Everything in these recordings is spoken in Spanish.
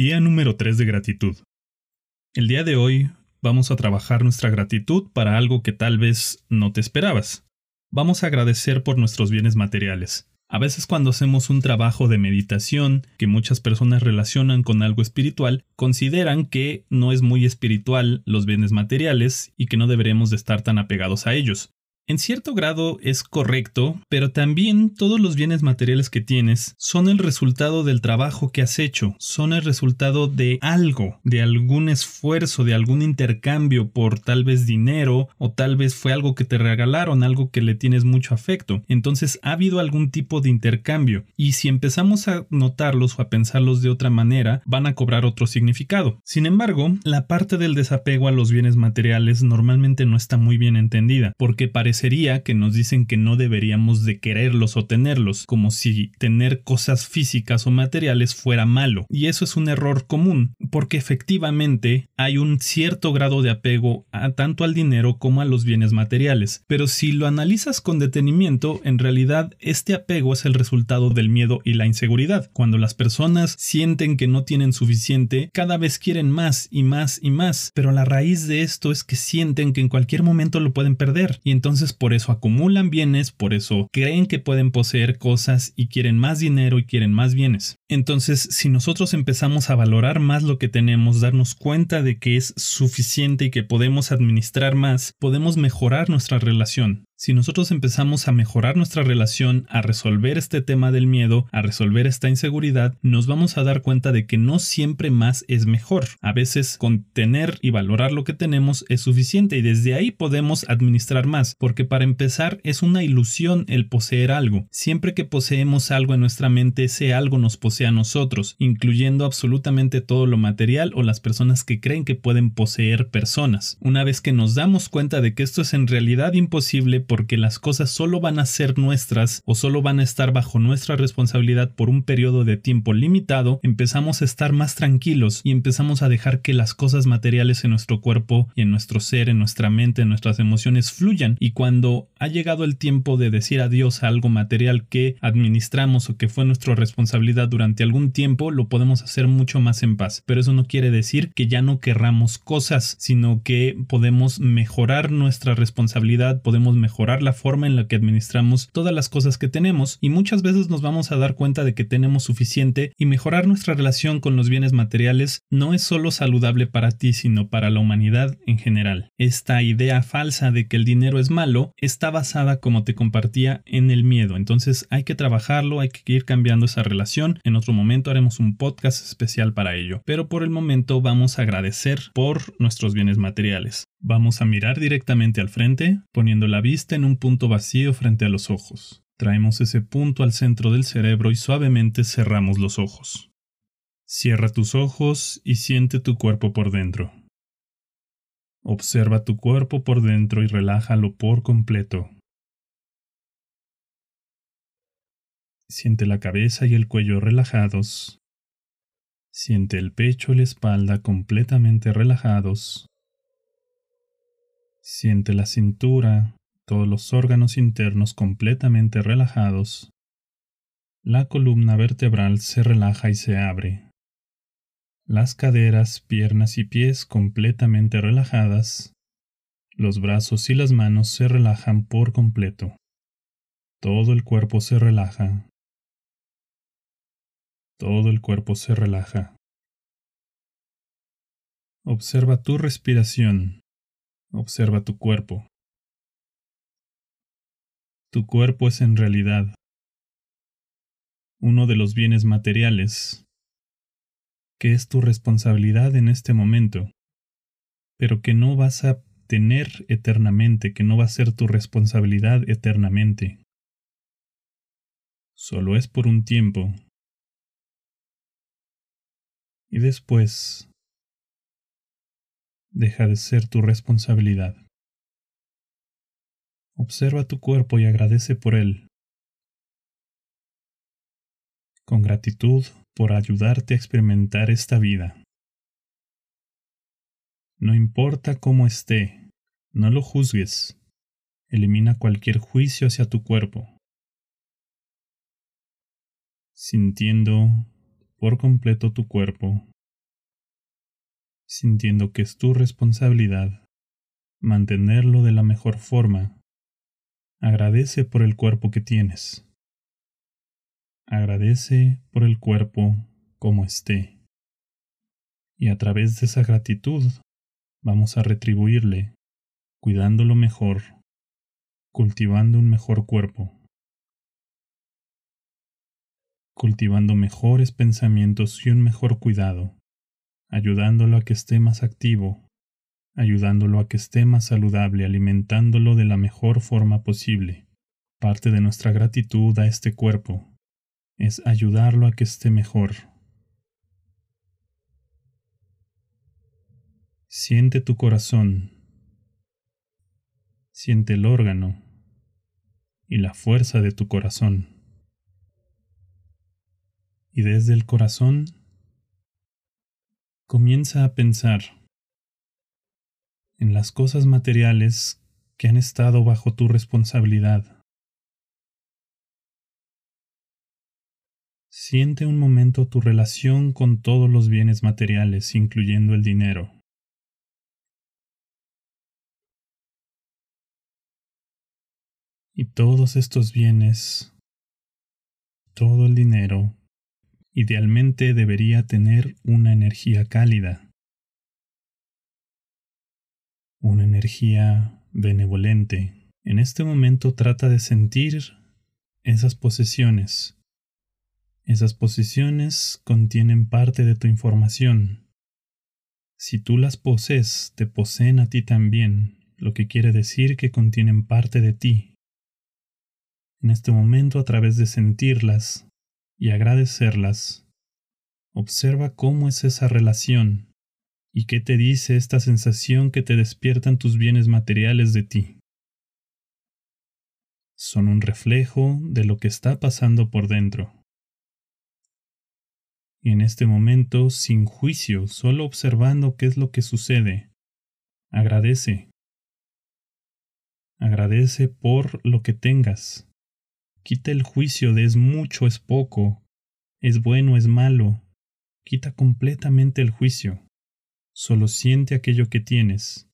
Día número 3 de gratitud. El día de hoy vamos a trabajar nuestra gratitud para algo que tal vez no te esperabas. Vamos a agradecer por nuestros bienes materiales. A veces cuando hacemos un trabajo de meditación que muchas personas relacionan con algo espiritual, consideran que no es muy espiritual los bienes materiales y que no deberemos de estar tan apegados a ellos. En cierto grado es correcto, pero también todos los bienes materiales que tienes son el resultado del trabajo que has hecho, son el resultado de algo, de algún esfuerzo, de algún intercambio por tal vez dinero o tal vez fue algo que te regalaron, algo que le tienes mucho afecto. Entonces ha habido algún tipo de intercambio y si empezamos a notarlos o a pensarlos de otra manera, van a cobrar otro significado. Sin embargo, la parte del desapego a los bienes materiales normalmente no está muy bien entendida, porque parece sería que nos dicen que no deberíamos de quererlos o tenerlos, como si tener cosas físicas o materiales fuera malo. Y eso es un error común, porque efectivamente hay un cierto grado de apego a tanto al dinero como a los bienes materiales. Pero si lo analizas con detenimiento, en realidad este apego es el resultado del miedo y la inseguridad. Cuando las personas sienten que no tienen suficiente, cada vez quieren más y más y más, pero la raíz de esto es que sienten que en cualquier momento lo pueden perder y entonces por eso acumulan bienes, por eso creen que pueden poseer cosas y quieren más dinero y quieren más bienes. Entonces, si nosotros empezamos a valorar más lo que tenemos, darnos cuenta de que es suficiente y que podemos administrar más, podemos mejorar nuestra relación. Si nosotros empezamos a mejorar nuestra relación, a resolver este tema del miedo, a resolver esta inseguridad, nos vamos a dar cuenta de que no siempre más es mejor. A veces contener y valorar lo que tenemos es suficiente y desde ahí podemos administrar más, porque para empezar es una ilusión el poseer algo. Siempre que poseemos algo en nuestra mente, ese algo nos posee a nosotros, incluyendo absolutamente todo lo material o las personas que creen que pueden poseer personas. Una vez que nos damos cuenta de que esto es en realidad imposible, porque las cosas solo van a ser nuestras o solo van a estar bajo nuestra responsabilidad por un periodo de tiempo limitado, empezamos a estar más tranquilos y empezamos a dejar que las cosas materiales en nuestro cuerpo y en nuestro ser, en nuestra mente, en nuestras emociones fluyan y cuando ha llegado el tiempo de decir adiós a algo material que administramos o que fue nuestra responsabilidad durante algún tiempo, lo podemos hacer mucho más en paz. Pero eso no quiere decir que ya no querramos cosas, sino que podemos mejorar nuestra responsabilidad, podemos mejorar la forma en la que administramos todas las cosas que tenemos y muchas veces nos vamos a dar cuenta de que tenemos suficiente y mejorar nuestra relación con los bienes materiales no es solo saludable para ti sino para la humanidad en general. Esta idea falsa de que el dinero es malo está basada como te compartía en el miedo entonces hay que trabajarlo, hay que ir cambiando esa relación. En otro momento haremos un podcast especial para ello, pero por el momento vamos a agradecer por nuestros bienes materiales. Vamos a mirar directamente al frente, poniendo la vista en un punto vacío frente a los ojos. Traemos ese punto al centro del cerebro y suavemente cerramos los ojos. Cierra tus ojos y siente tu cuerpo por dentro. Observa tu cuerpo por dentro y relájalo por completo. Siente la cabeza y el cuello relajados. Siente el pecho y la espalda completamente relajados. Siente la cintura, todos los órganos internos completamente relajados. La columna vertebral se relaja y se abre. Las caderas, piernas y pies completamente relajadas. Los brazos y las manos se relajan por completo. Todo el cuerpo se relaja. Todo el cuerpo se relaja. Observa tu respiración. Observa tu cuerpo. Tu cuerpo es en realidad uno de los bienes materiales que es tu responsabilidad en este momento, pero que no vas a tener eternamente, que no va a ser tu responsabilidad eternamente. Solo es por un tiempo. Y después deja de ser tu responsabilidad. Observa tu cuerpo y agradece por él. Con gratitud por ayudarte a experimentar esta vida. No importa cómo esté, no lo juzgues. Elimina cualquier juicio hacia tu cuerpo. Sintiendo por completo tu cuerpo sintiendo que es tu responsabilidad mantenerlo de la mejor forma. Agradece por el cuerpo que tienes. Agradece por el cuerpo como esté. Y a través de esa gratitud vamos a retribuirle, cuidándolo mejor, cultivando un mejor cuerpo, cultivando mejores pensamientos y un mejor cuidado, ayudándolo a que esté más activo, ayudándolo a que esté más saludable, alimentándolo de la mejor forma posible. Parte de nuestra gratitud a este cuerpo es ayudarlo a que esté mejor. Siente tu corazón, siente el órgano y la fuerza de tu corazón. Y desde el corazón comienza a pensar en las cosas materiales que han estado bajo tu responsabilidad. Siente un momento tu relación con todos los bienes materiales, incluyendo el dinero. Y todos estos bienes, todo el dinero, idealmente debería tener una energía cálida una energía benevolente. En este momento trata de sentir esas posesiones. Esas posesiones contienen parte de tu información. Si tú las posees, te poseen a ti también, lo que quiere decir que contienen parte de ti. En este momento, a través de sentirlas y agradecerlas, observa cómo es esa relación ¿Y qué te dice esta sensación que te despiertan tus bienes materiales de ti? Son un reflejo de lo que está pasando por dentro. Y en este momento, sin juicio, solo observando qué es lo que sucede, agradece. Agradece por lo que tengas. Quita el juicio de es mucho, es poco, es bueno, es malo. Quita completamente el juicio. Solo siente aquello que tienes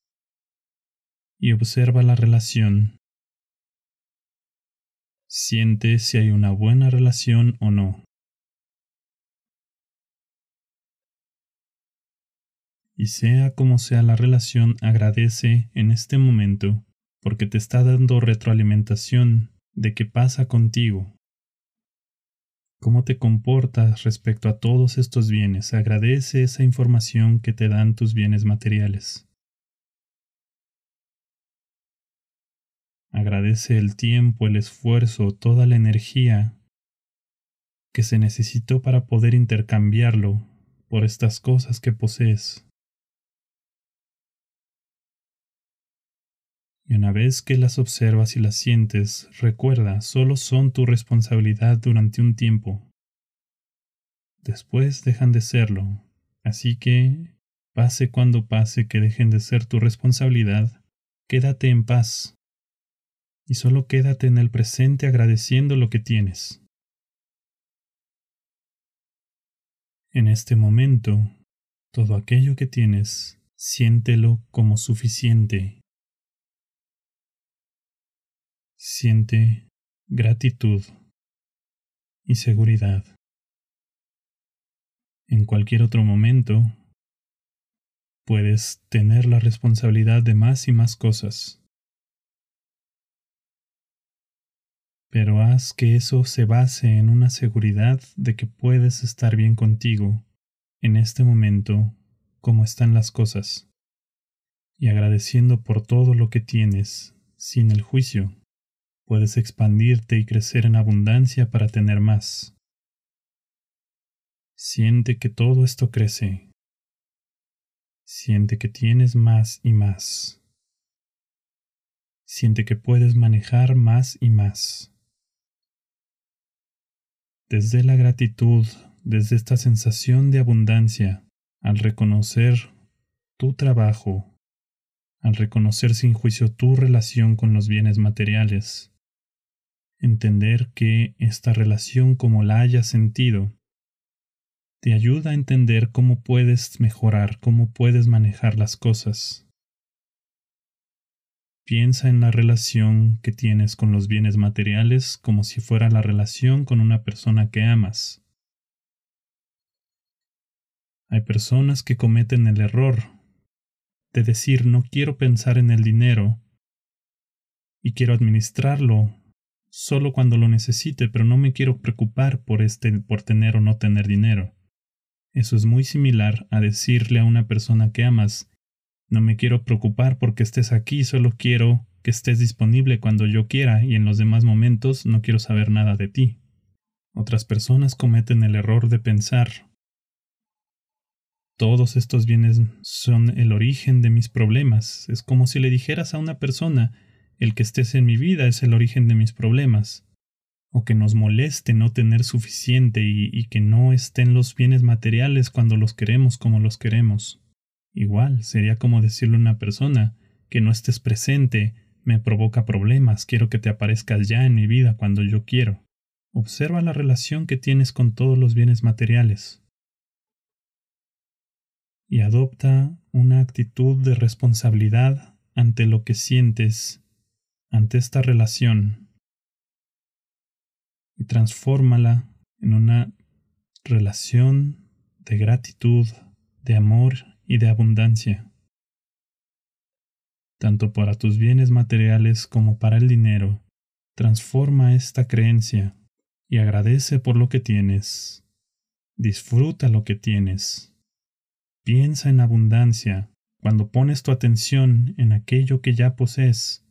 y observa la relación. Siente si hay una buena relación o no. Y sea como sea la relación, agradece en este momento porque te está dando retroalimentación de qué pasa contigo cómo te comportas respecto a todos estos bienes. Agradece esa información que te dan tus bienes materiales. Agradece el tiempo, el esfuerzo, toda la energía que se necesitó para poder intercambiarlo por estas cosas que posees. Y una vez que las observas y las sientes, recuerda, solo son tu responsabilidad durante un tiempo. Después dejan de serlo, así que, pase cuando pase que dejen de ser tu responsabilidad, quédate en paz. Y solo quédate en el presente agradeciendo lo que tienes. En este momento, todo aquello que tienes, siéntelo como suficiente siente gratitud y seguridad. En cualquier otro momento, puedes tener la responsabilidad de más y más cosas. Pero haz que eso se base en una seguridad de que puedes estar bien contigo en este momento como están las cosas, y agradeciendo por todo lo que tienes sin el juicio puedes expandirte y crecer en abundancia para tener más. Siente que todo esto crece. Siente que tienes más y más. Siente que puedes manejar más y más. Desde la gratitud, desde esta sensación de abundancia, al reconocer tu trabajo, al reconocer sin juicio tu relación con los bienes materiales, entender que esta relación como la hayas sentido te ayuda a entender cómo puedes mejorar, cómo puedes manejar las cosas. Piensa en la relación que tienes con los bienes materiales como si fuera la relación con una persona que amas. Hay personas que cometen el error de decir no quiero pensar en el dinero y quiero administrarlo solo cuando lo necesite, pero no me quiero preocupar por este por tener o no tener dinero. Eso es muy similar a decirle a una persona que amas, no me quiero preocupar porque estés aquí, solo quiero que estés disponible cuando yo quiera y en los demás momentos no quiero saber nada de ti. Otras personas cometen el error de pensar todos estos bienes son el origen de mis problemas. Es como si le dijeras a una persona, el que estés en mi vida es el origen de mis problemas. O que nos moleste no tener suficiente y, que no estén los bienes materiales cuando los queremos como los queremos. Igual, sería como decirle a una persona, que no estés presente me provoca problemas, quiero que te aparezcas ya en mi vida cuando yo quiero. Observa la relación que tienes con todos los bienes materiales y adopta una actitud de responsabilidad ante lo que sientes, ante esta relación, y transfórmala en una relación de gratitud, de amor y de abundancia, tanto para tus bienes materiales como para el dinero. Transforma esta creencia y agradece por lo que tienes. Disfruta lo que tienes. Piensa en abundancia. Cuando pones tu atención en aquello que ya posees,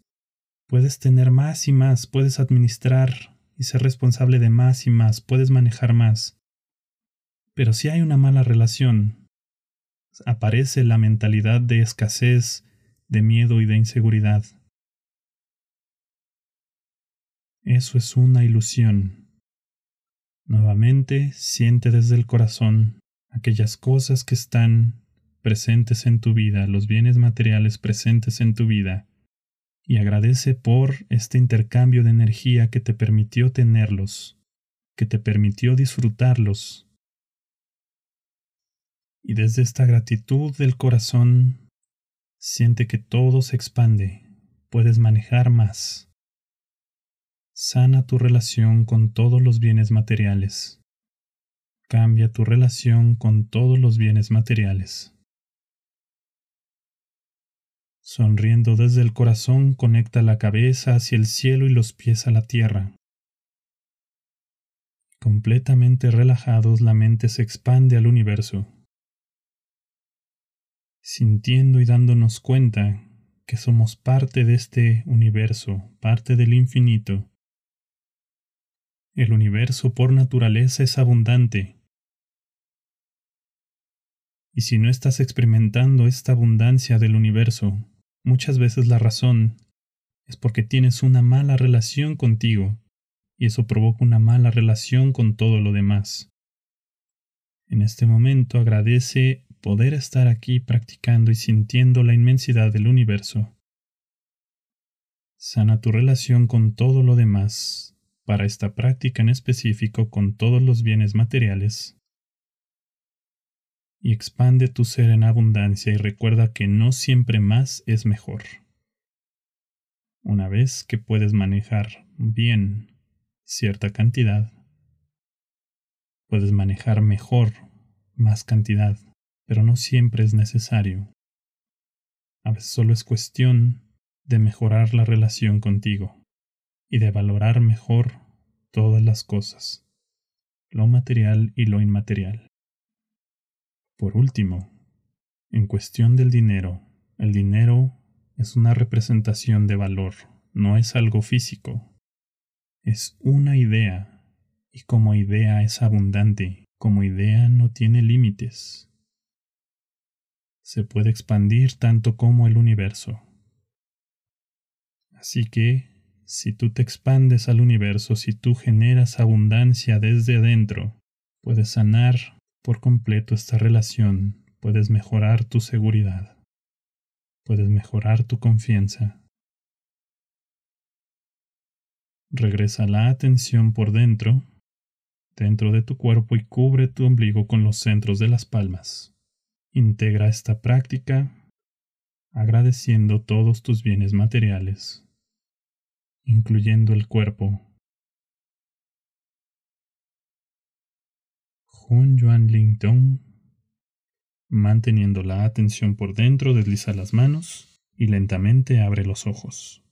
puedes tener más y más, puedes administrar y ser responsable de más y más, puedes manejar más. Pero si hay una mala relación, aparece la mentalidad de escasez, de miedo y de inseguridad. Eso es una ilusión. Nuevamente, siente desde el corazón aquellas cosas que están presentes en tu vida, los bienes materiales presentes en tu vida, y agradece por este intercambio de energía que te permitió tenerlos, que te permitió disfrutarlos. Y desde esta gratitud del corazón, siente que todo se expande, puedes manejar más. Sana tu relación con todos los bienes materiales. Cambia tu relación con todos los bienes materiales. Sonriendo desde el corazón, conecta la cabeza hacia el cielo y los pies a la tierra. Completamente relajados, la mente se expande al universo, sintiendo y dándonos cuenta que somos parte de este universo, parte del infinito. El universo por naturaleza es abundante y si no estás experimentando esta abundancia del universo, muchas veces la razón es porque tienes una mala relación contigo, y eso provoca una mala relación con todo lo demás. En este momento agradece poder estar aquí practicando y sintiendo la inmensidad del universo. Sana tu relación con todo lo demás, para esta práctica en específico con todos los bienes materiales y expande tu ser en abundancia y recuerda que no siempre más es mejor. Una vez que puedes manejar bien cierta cantidad, puedes manejar mejor más cantidad, pero no siempre es necesario. A veces solo es cuestión de mejorar la relación contigo y de valorar mejor todas las cosas, lo material y lo inmaterial. Por último, en cuestión del dinero, el dinero es una representación de valor, no es algo físico. Es una idea, y como idea es abundante, como idea no tiene límites. Se puede expandir tanto como el universo. Así que, si tú te expandes al universo, si tú generas abundancia desde adentro, puedes sanar por completo esta relación, puedes mejorar tu seguridad, puedes mejorar tu confianza. Regresa la atención por dentro, dentro de tu cuerpo y cubre tu ombligo con los centros de las palmas. Integra esta práctica agradeciendo todos tus bienes materiales, incluyendo el cuerpo. Jun Yuan Ling Tong. Manteniendo la atención por dentro, desliza las manos y lentamente abre los ojos.